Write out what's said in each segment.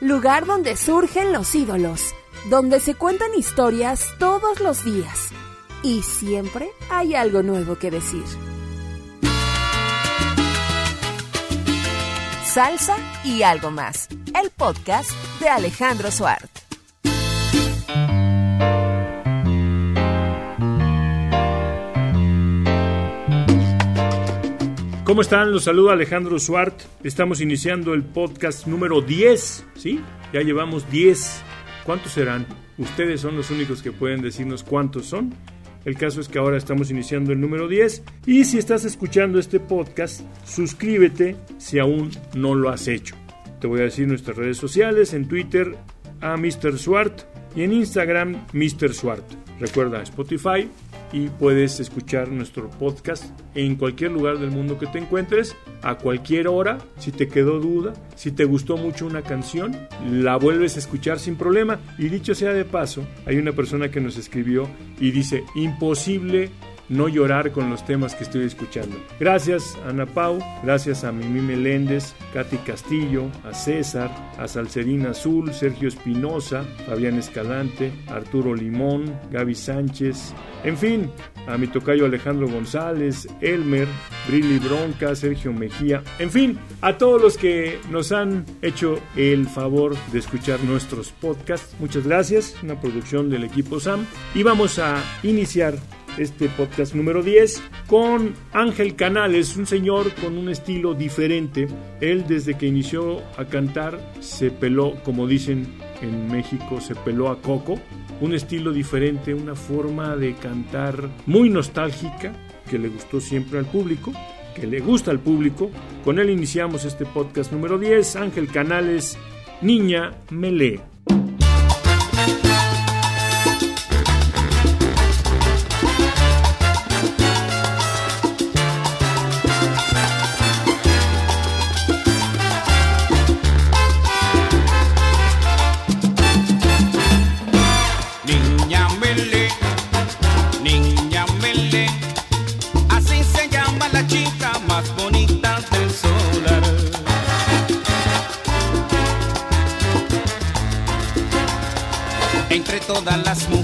Lugar donde surgen los ídolos, donde se cuentan historias todos los días y siempre hay algo nuevo que decir. Salsa y algo más, el podcast de Alejandro Suárez. ¿Cómo están? Los saluda Alejandro Suart. Estamos iniciando el podcast número 10, ¿sí? Ya llevamos 10. ¿Cuántos serán? Ustedes son los únicos que pueden decirnos cuántos son. El caso es que ahora estamos iniciando el número 10 y si estás escuchando este podcast, suscríbete si aún no lo has hecho. Te voy a decir nuestras redes sociales, en Twitter a Mr. Swart y en Instagram Mr. Swart. Recuerda Spotify, y puedes escuchar nuestro podcast en cualquier lugar del mundo que te encuentres, a cualquier hora. Si te quedó duda, si te gustó mucho una canción, la vuelves a escuchar sin problema. Y dicho sea de paso, hay una persona que nos escribió y dice, imposible no llorar con los temas que estoy escuchando. Gracias Ana Pau, gracias a Mimi Meléndez, Katy Castillo, a César, a Salcerina Azul, Sergio Espinosa, Fabián Escalante, Arturo Limón, Gaby Sánchez, en fin, a mi tocayo Alejandro González, Elmer, Brilli Bronca, Sergio Mejía, en fin, a todos los que nos han hecho el favor de escuchar nuestros podcasts. Muchas gracias, una producción del equipo SAM. Y vamos a iniciar este podcast número 10 con Ángel Canales, un señor con un estilo diferente. Él desde que inició a cantar se peló, como dicen en México, se peló a coco. Un estilo diferente, una forma de cantar muy nostálgica que le gustó siempre al público, que le gusta al público. Con él iniciamos este podcast número 10, Ángel Canales, Niña Melé. Todas las mujeres.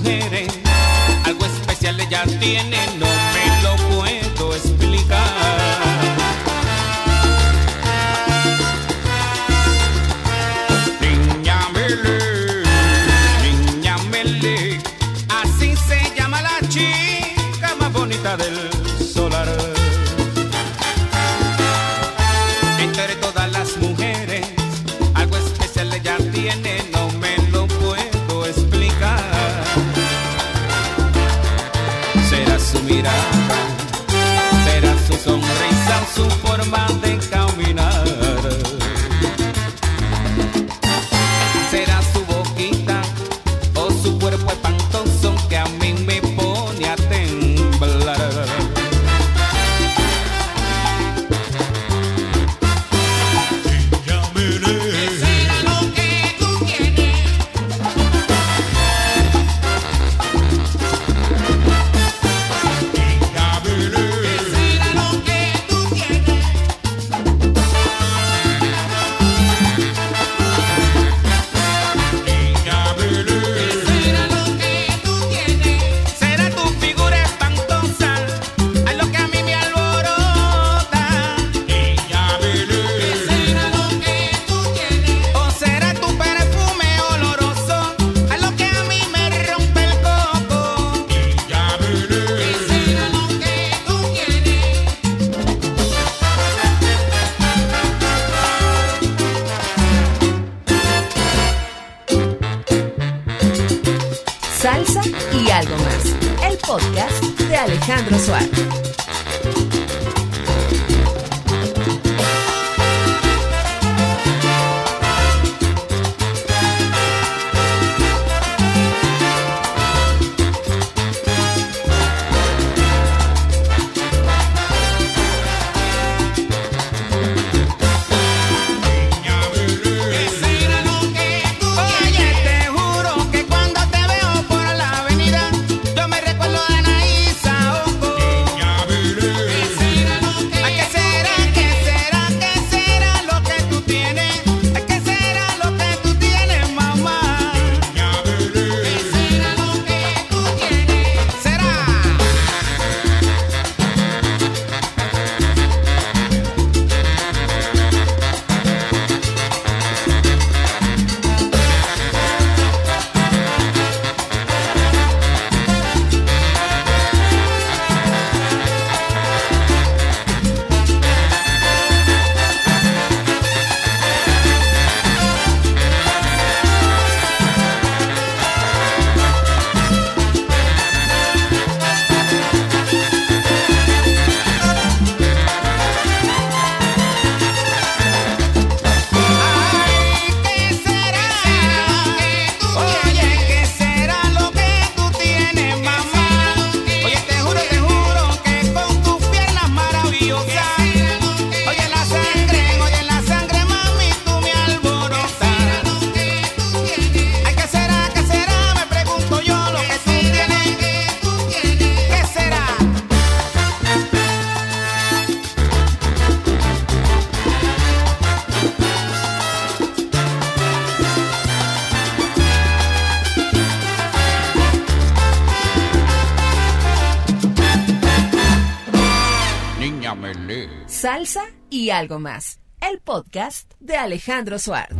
algo más, el podcast de Alejandro Suárez.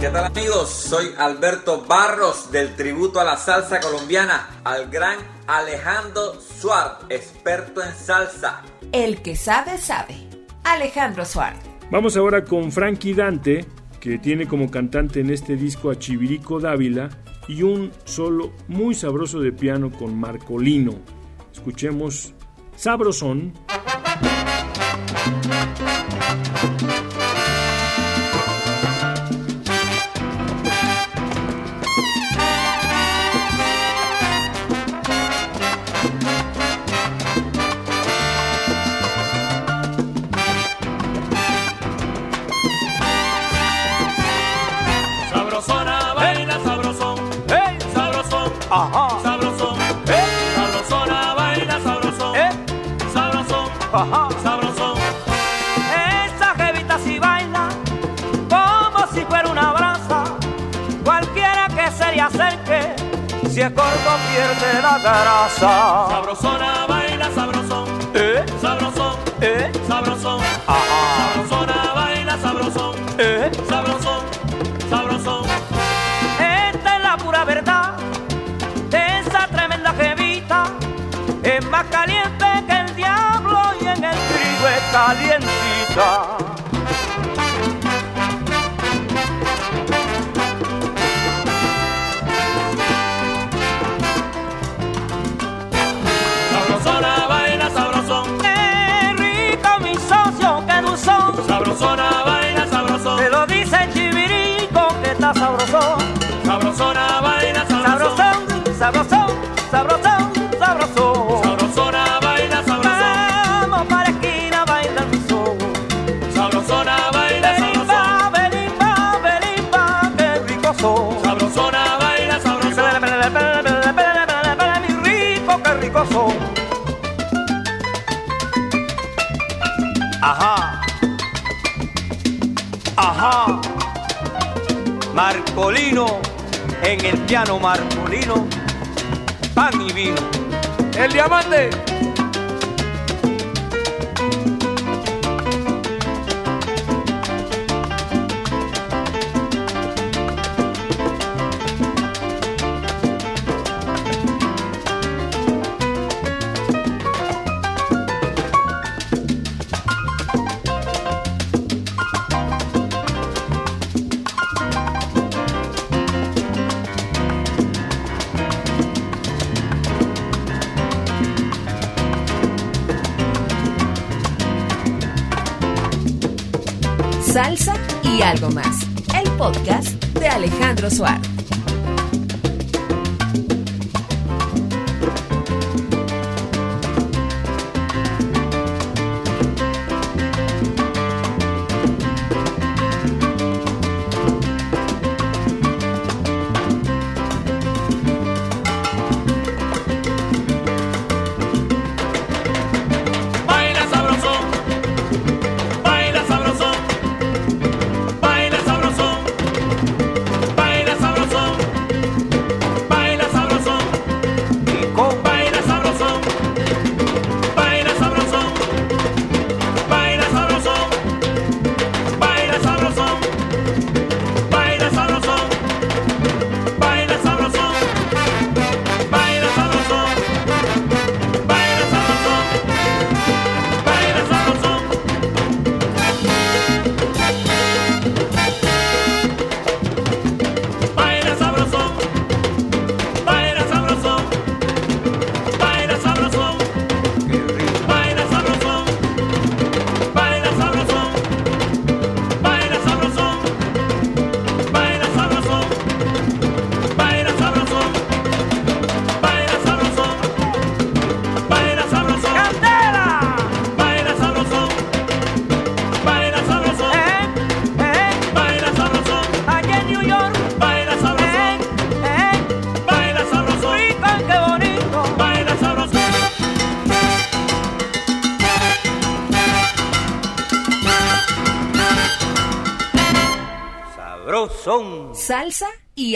¿Qué tal amigos? Soy Alberto Barros del Tributo a la Salsa Colombiana, al gran Alejandro Suárez, experto en salsa. El que sabe, sabe. Alejandro Suárez. Vamos ahora con Frankie Dante, que tiene como cantante en este disco a Chivirico Dávila y un solo muy sabroso de piano con Marcolino. Escuchemos Sabrosón. saw en el piano marcolino, pan y vino. El diamante. algo más, el podcast de Alejandro Suárez.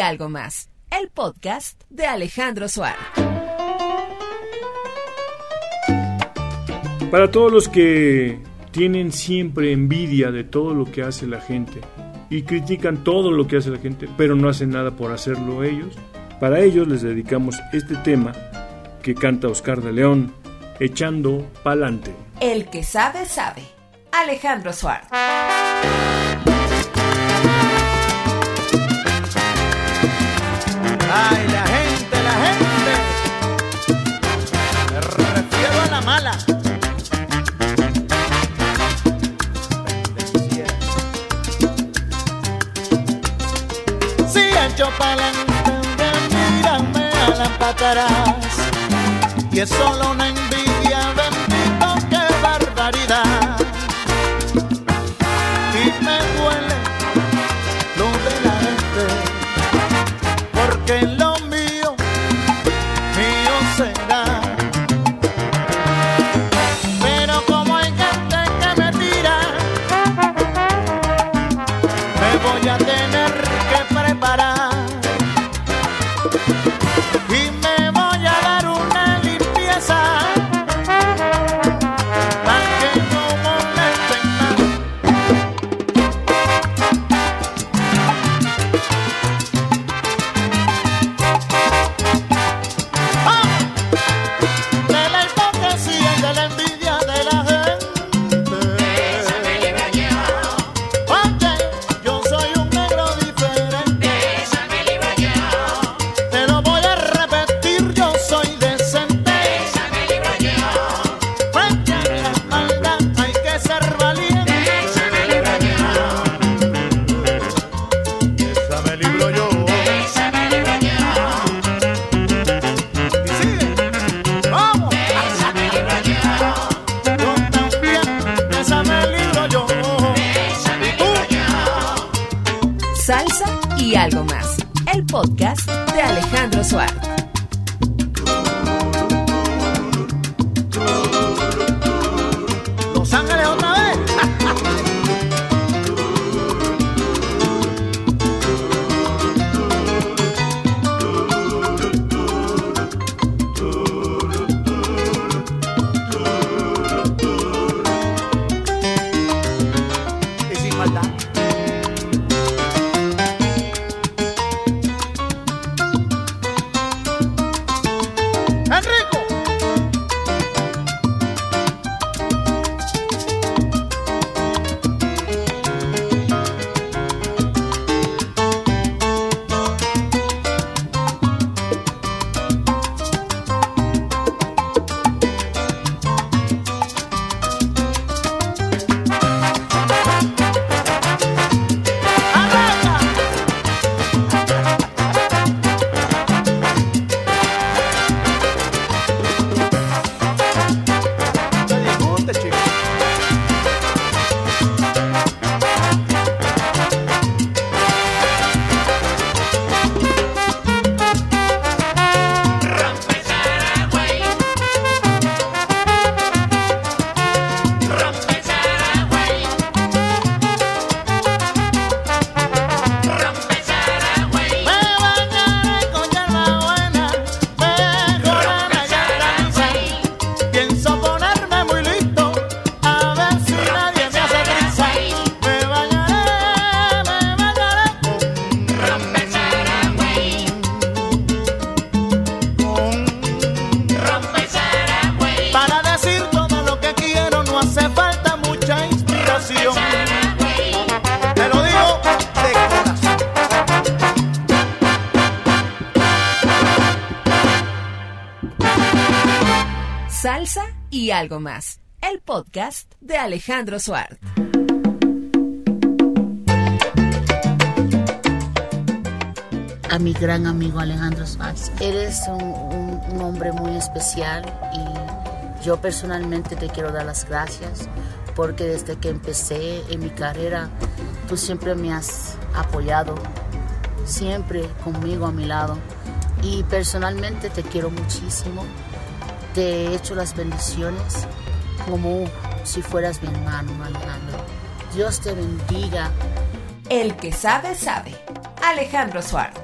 algo más, el podcast de Alejandro Suárez. Para todos los que tienen siempre envidia de todo lo que hace la gente y critican todo lo que hace la gente, pero no hacen nada por hacerlo ellos, para ellos les dedicamos este tema que canta Oscar de León, echando pa'lante. El que sabe, sabe. Alejandro Suárez. Ay, la gente, la gente. Me refiero a la mala. Si echo pa'lante, mírame a la patarás. Y es solo una envidia, bendito, qué barbaridad. Libro yo. Algo más. El podcast de Alejandro Suárez. a mi gran amigo Alejandro Suárez. Eres un, un- un hombre muy especial y yo personalmente te quiero dar las gracias porque desde que empecé en mi carrera tú siempre me has apoyado, siempre conmigo a mi lado y personalmente te quiero muchísimo. Te he hecho las bendiciones como si fueras mi hermano, Alejandro. Dios te bendiga. El que sabe, sabe. Alejandro Suárez.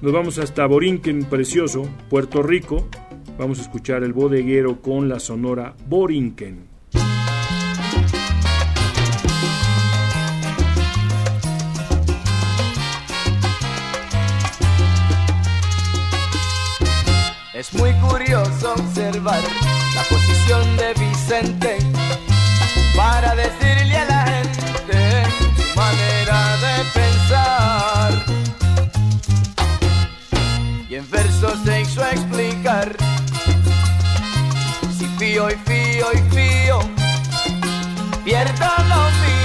Nos vamos hasta Borinquen, precioso, Puerto Rico. Vamos a escuchar el bodeguero con la sonora Borinquen. Es muy curioso observar la posición de Vicente para decirle a la gente su manera de pensar. Y en versos se hizo explicar si fío y fío y fío, pierdo lo mío.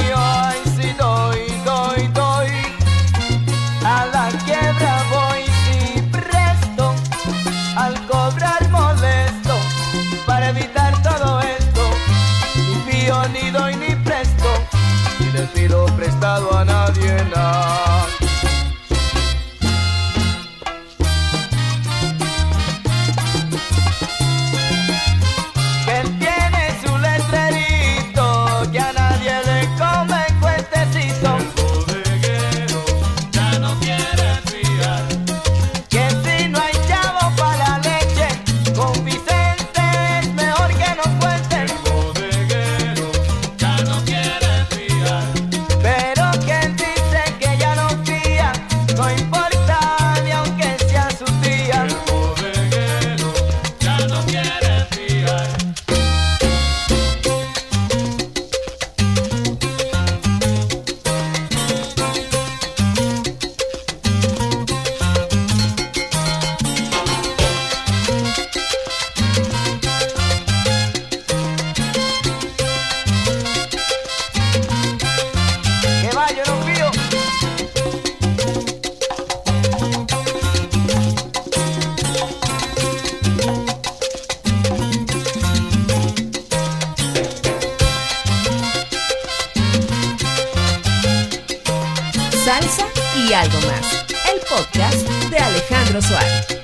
el podcast de Alejandro Suárez.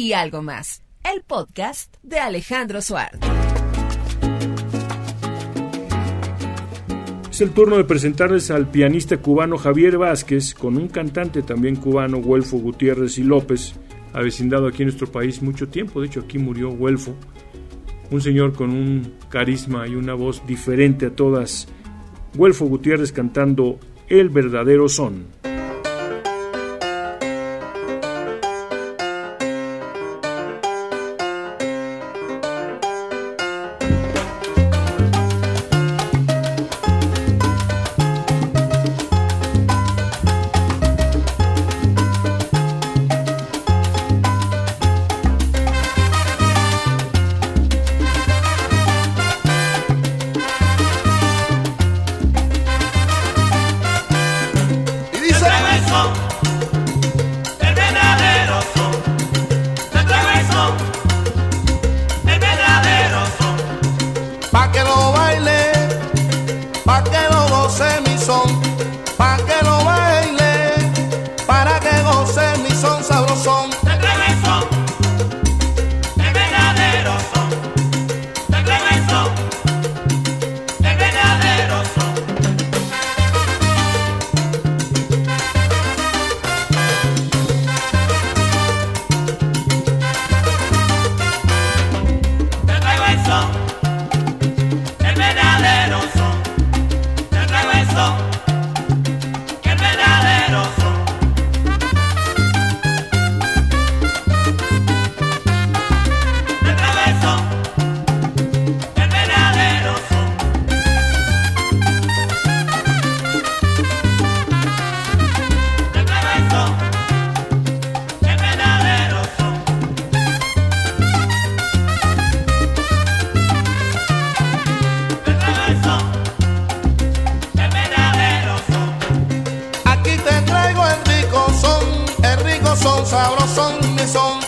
y algo más, el podcast de Alejandro Suárez. Es el turno de presentarles al pianista cubano Javier Vázquez con un cantante también cubano, Huelfo Gutiérrez y López, avecindado aquí en nuestro país mucho tiempo, de hecho aquí murió Huelfo, un señor con un carisma y una voz diferente a todas. Huelfo Gutiérrez cantando El verdadero son. Sabrosón, mi son.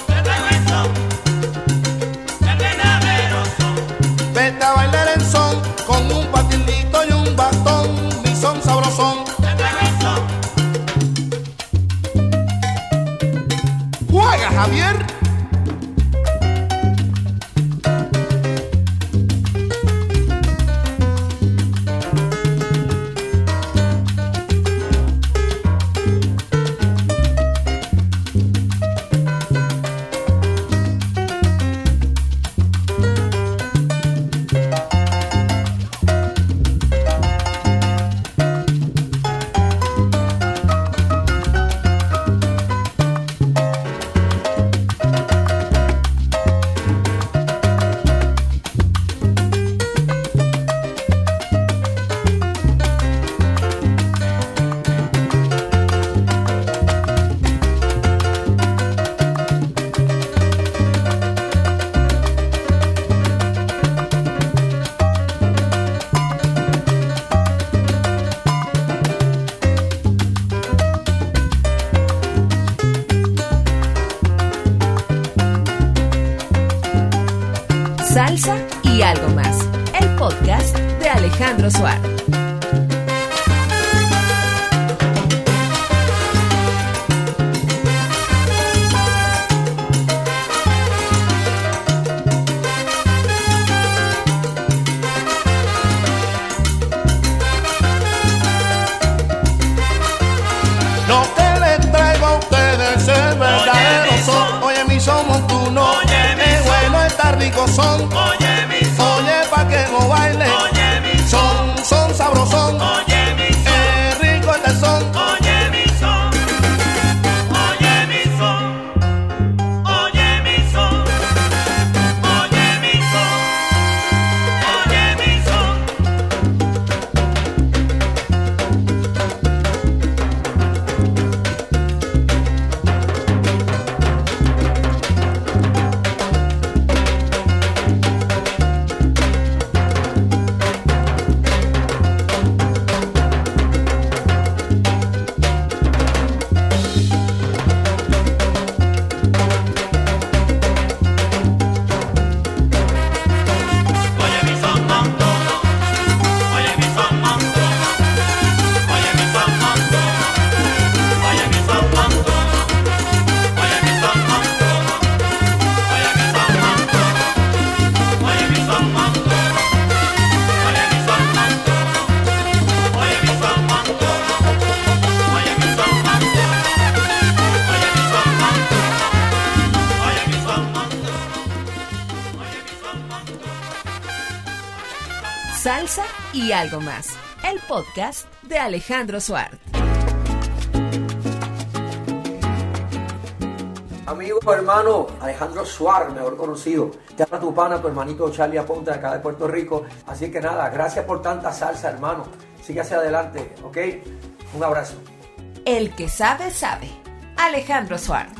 Suar. Algo más. El podcast de Alejandro Suárez. Amigo, hermano, Alejandro Suárez, mejor conocido. Te habla tu pana, tu hermanito Charlie Aponte, acá de Puerto Rico. Así que nada, gracias por tanta salsa, hermano. Sigue hacia adelante, ¿ok? Un abrazo. El que sabe, sabe. Alejandro Suárez.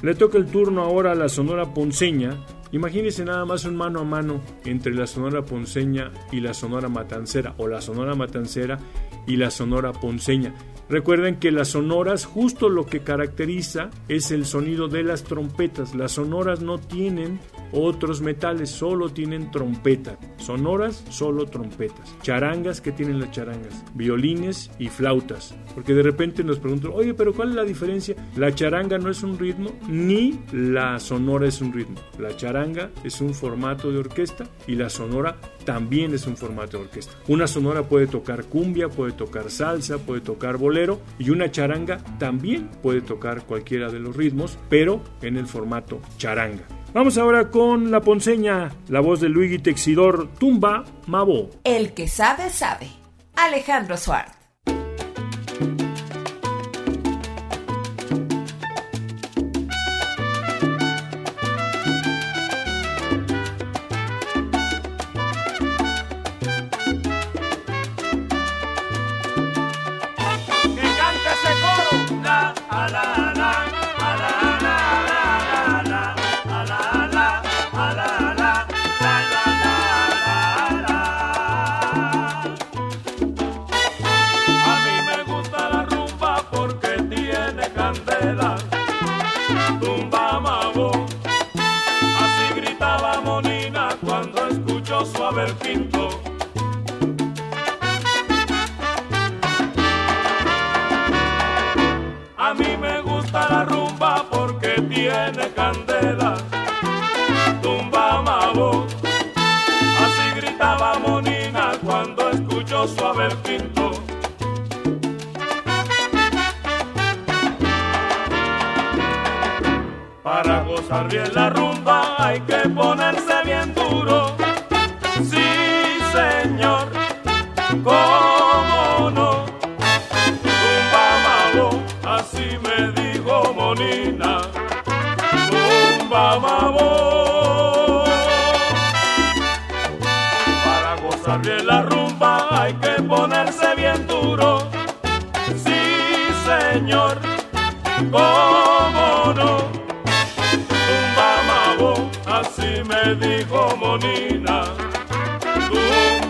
Le toca el turno ahora a la Sonora Ponceña. Imagínense nada más un mano a mano entre la Sonora Ponceña y la Sonora Matancera, o la Sonora Matancera y la Sonora Ponceña. Recuerden que las sonoras, justo lo que caracteriza es el sonido de las trompetas. Las sonoras no tienen otros metales, solo tienen trompeta. Sonoras, solo trompetas. Charangas, que tienen las charangas? Violines y flautas. Porque de repente nos preguntan, oye, pero ¿cuál es la diferencia? La charanga no es un ritmo, ni la sonora es un ritmo. La charanga es un formato de orquesta y la sonora también es un formato de orquesta. Una sonora puede tocar cumbia, puede tocar salsa, puede tocar bolero y una charanga también puede tocar cualquiera de los ritmos, pero en el formato charanga. Vamos ahora con la ponceña, la voz de Luigi Texidor, Tumba Mabo. El que sabe, sabe. Alejandro Suárez.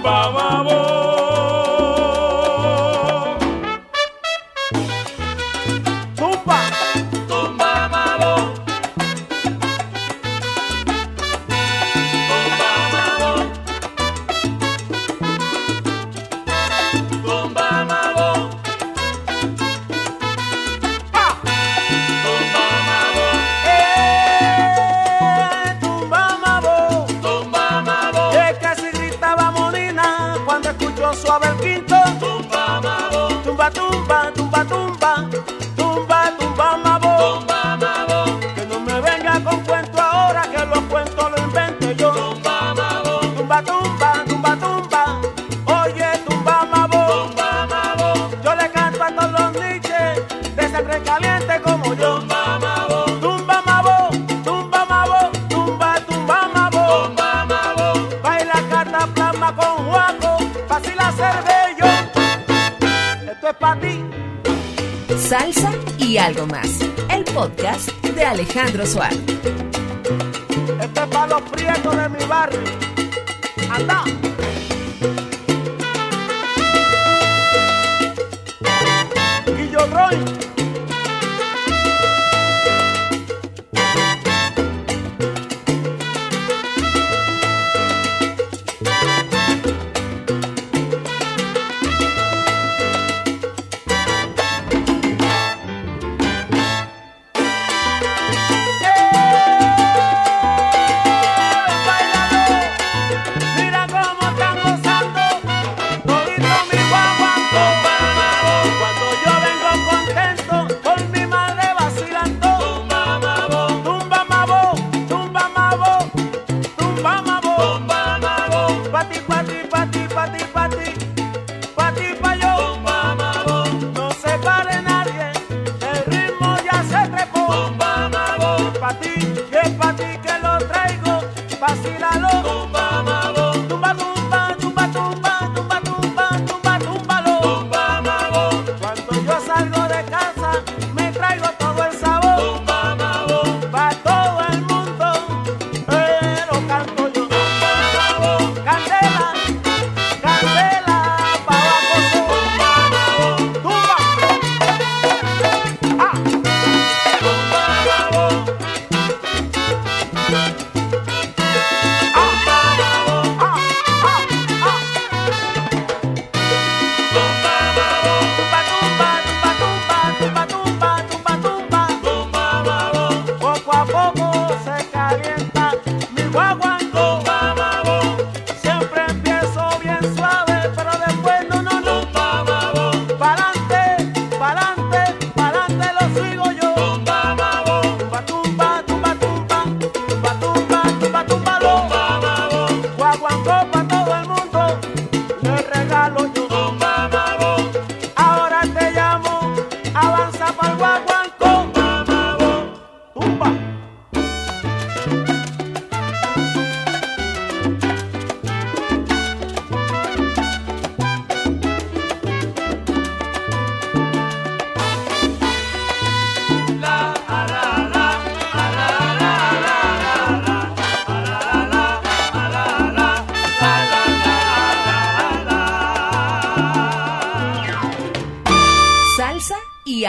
Bababo. Alejandro Suárez. Este es para los prietos de mi barrio. Anda.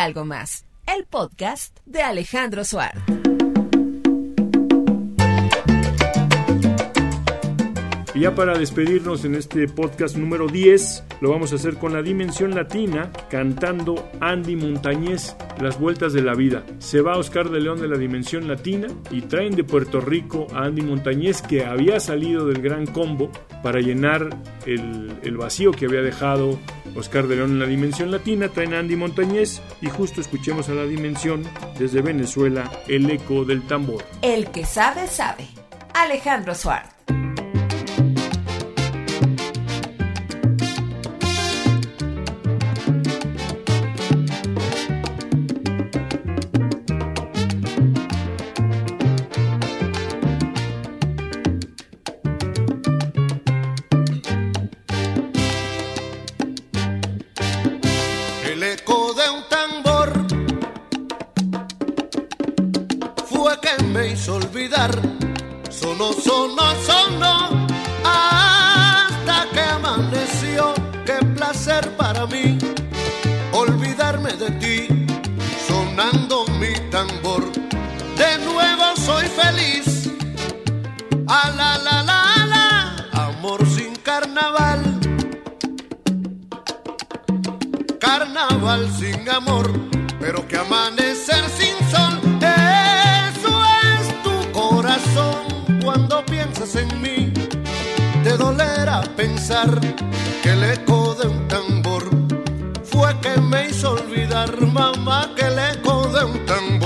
algo más, el podcast de Alejandro Suárez. Y ya para despedirnos en este podcast número 10, lo vamos a hacer con la Dimensión Latina, cantando Andy Montañez, Las Vueltas de la Vida. Se va Oscar de León de la Dimensión Latina y traen de Puerto Rico a Andy Montañez, que había salido del Gran Combo para llenar el, vacío que había dejado Oscar de León en la Dimensión Latina. Traen a Andy Montañez y justo escuchemos a la Dimensión desde Venezuela, el eco del tambor. El que sabe, sabe. Alejandro Suárez. Olvidar. Sonó, sonó, sonó hasta que amaneció. Qué placer para mí olvidarme de ti, sonando mi tambor. De nuevo soy feliz. A la la la amor sin carnaval. carnaval sin amor, pero que amanecer sin que el eco de un tambor fue que me hizo olvidar, mamá, que el eco de un tambor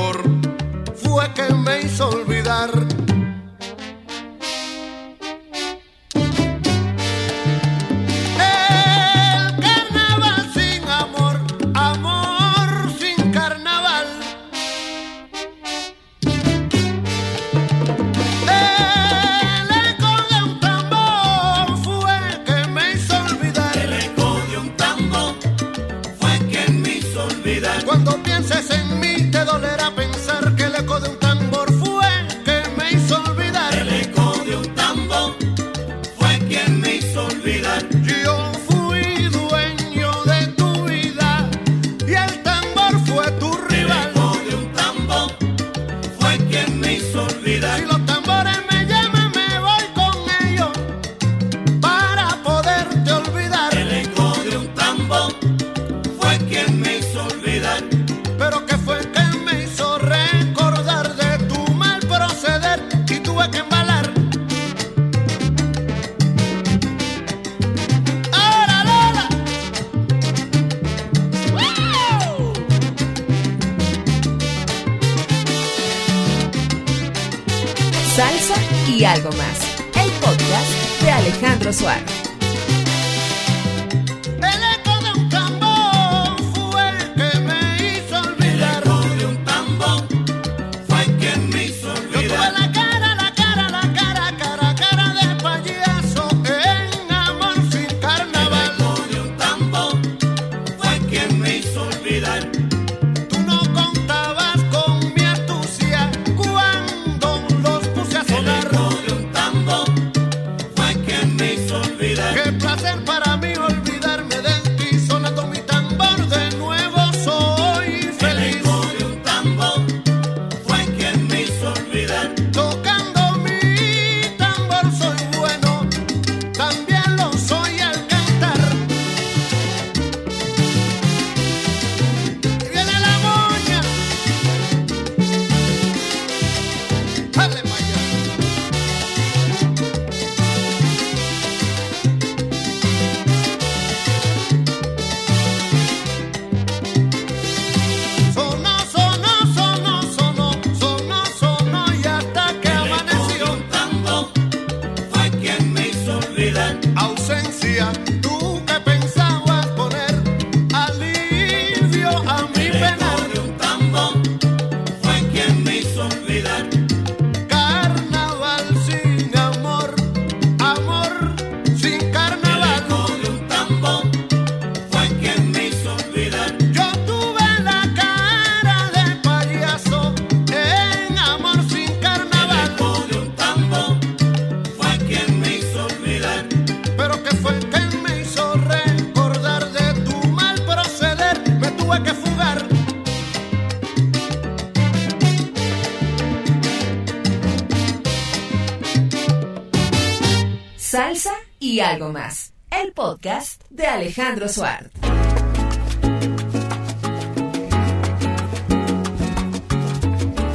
y algo más. El podcast de Alejandro Suárez.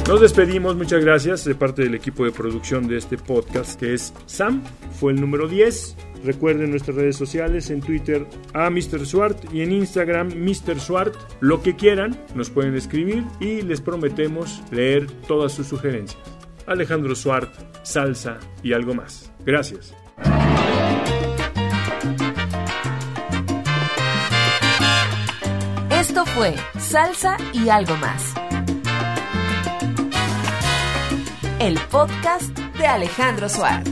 Nos despedimos, muchas gracias de parte del equipo de producción de este podcast que es Sam, fue el número 10. Recuerden nuestras redes sociales, en Twitter a Mr. Swart y en Instagram Mr. Swart. Lo que quieran, nos pueden escribir y les prometemos leer todas sus sugerencias. Alejandro Swart, salsa y algo más. Gracias. Fue Salsa y algo más. El podcast de Alejandro Suárez.